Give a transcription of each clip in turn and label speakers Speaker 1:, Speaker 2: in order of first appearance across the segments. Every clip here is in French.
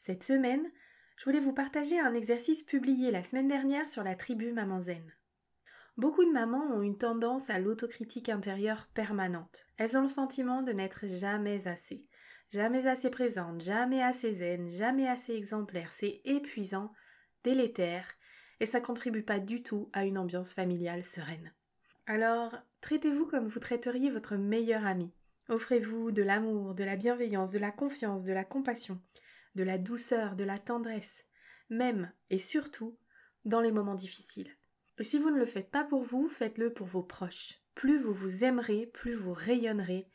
Speaker 1: Cette semaine, je voulais vous partager un exercice publié la semaine dernière sur la tribu Maman Zen. Beaucoup de mamans ont une tendance à l'autocritique intérieure permanente. Elles ont le sentiment de n'être jamais assez, jamais assez présente, jamais assez zen, jamais assez exemplaire. C'est épuisant, délétère, et ça contribue pas du tout à une ambiance familiale sereine. Alors, traitez-vous comme vous traiteriez votre meilleur ami. Offrez-vous de l'amour, de la bienveillance, de la confiance, de la compassion de la douceur, de la tendresse, même et surtout dans les moments difficiles. Et si vous ne le faites pas pour vous, faites-le pour vos proches. Plus vous vous aimerez, plus vous rayonnerez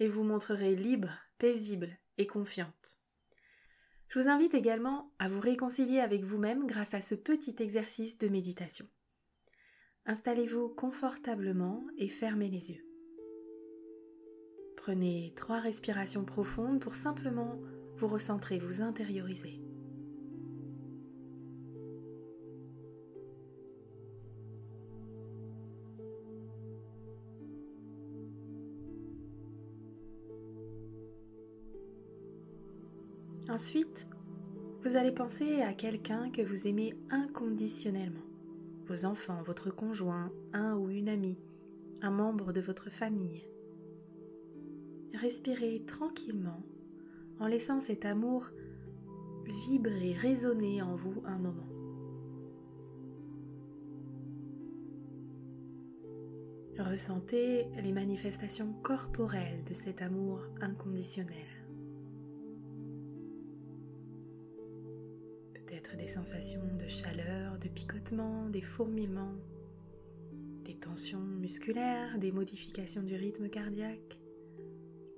Speaker 1: et vous montrerez libre, paisible et confiante. Je vous invite également à vous réconcilier avec vous-même grâce à ce petit exercice de méditation. Installez-vous confortablement et fermez les yeux. Prenez trois respirations profondes pour simplement vous recentrez, vous intériorisez. Ensuite, vous allez penser à quelqu'un que vous aimez inconditionnellement. Vos enfants, votre conjoint, un ou une amie, un membre de votre famille. Respirez tranquillement en laissant cet amour vibrer, résonner en vous un moment. Ressentez les manifestations corporelles de cet amour inconditionnel. Peut-être des sensations de chaleur, de picotement, des fourmillements, des tensions musculaires, des modifications du rythme cardiaque.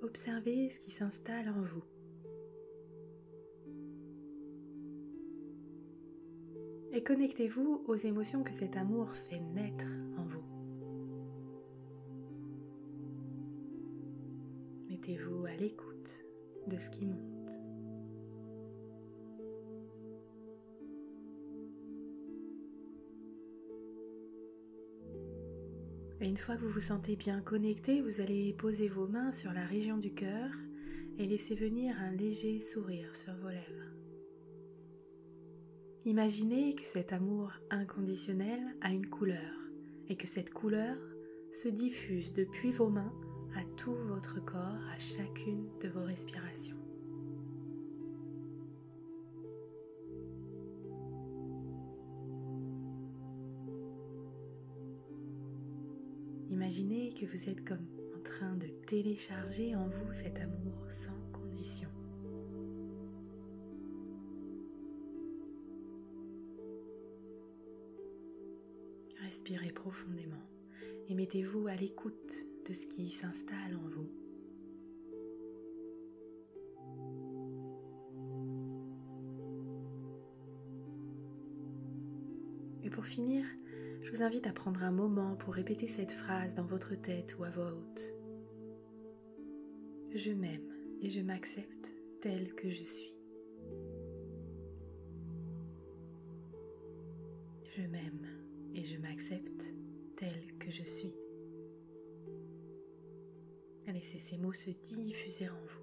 Speaker 1: Observez ce qui s'installe en vous. Et connectez-vous aux émotions que cet amour fait naître en vous. Mettez-vous à l'écoute de ce qui monte. Et une fois que vous vous sentez bien connecté, vous allez poser vos mains sur la région du cœur et laisser venir un léger sourire sur vos lèvres. Imaginez que cet amour inconditionnel a une couleur et que cette couleur se diffuse depuis vos mains à tout votre corps à chacune de vos respirations. Imaginez que vous êtes comme en train de télécharger en vous cet amour sans condition. Respirez profondément et mettez-vous à l'écoute de ce qui s'installe en vous. Et pour finir, je vous invite à prendre un moment pour répéter cette phrase dans votre tête ou à voix haute. Je m'aime et je m'accepte tel que je suis. Je m'aime et je m'accepte tel que je suis. Laissez ces mots se diffuser en vous.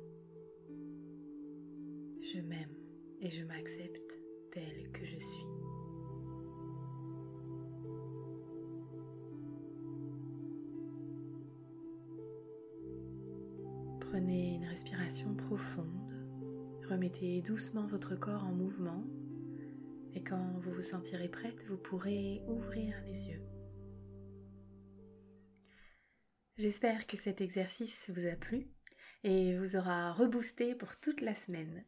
Speaker 1: Je m'aime et je m'accepte tel que je suis. Prenez une respiration profonde. Remettez doucement votre corps en mouvement et quand vous vous sentirez prête, vous pourrez ouvrir les yeux. J'espère que cet exercice vous a plu et vous aura reboosté pour toute la semaine.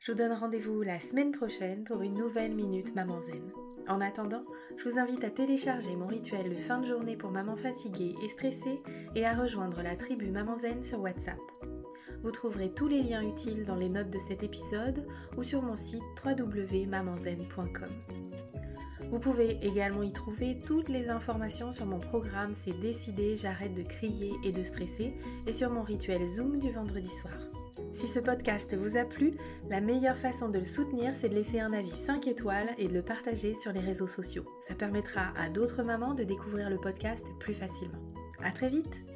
Speaker 1: Je vous donne rendez-vous la semaine prochaine pour une nouvelle Minute Maman Zen. En attendant, je vous invite à télécharger mon rituel de fin de journée pour maman fatiguée et stressée et à rejoindre la tribu Maman Zen sur WhatsApp. Vous trouverez tous les liens utiles dans les notes de cet épisode ou sur mon site www.mamanzen.com. Vous pouvez également y trouver toutes les informations sur mon programme C'est décidé, j'arrête de crier et de stresser et sur mon rituel Zoom du vendredi soir. Si ce podcast vous a plu, la meilleure façon de le soutenir, c'est de laisser un avis 5 étoiles et de le partager sur les réseaux sociaux. Ça permettra à d'autres mamans de découvrir le podcast plus facilement. À très vite!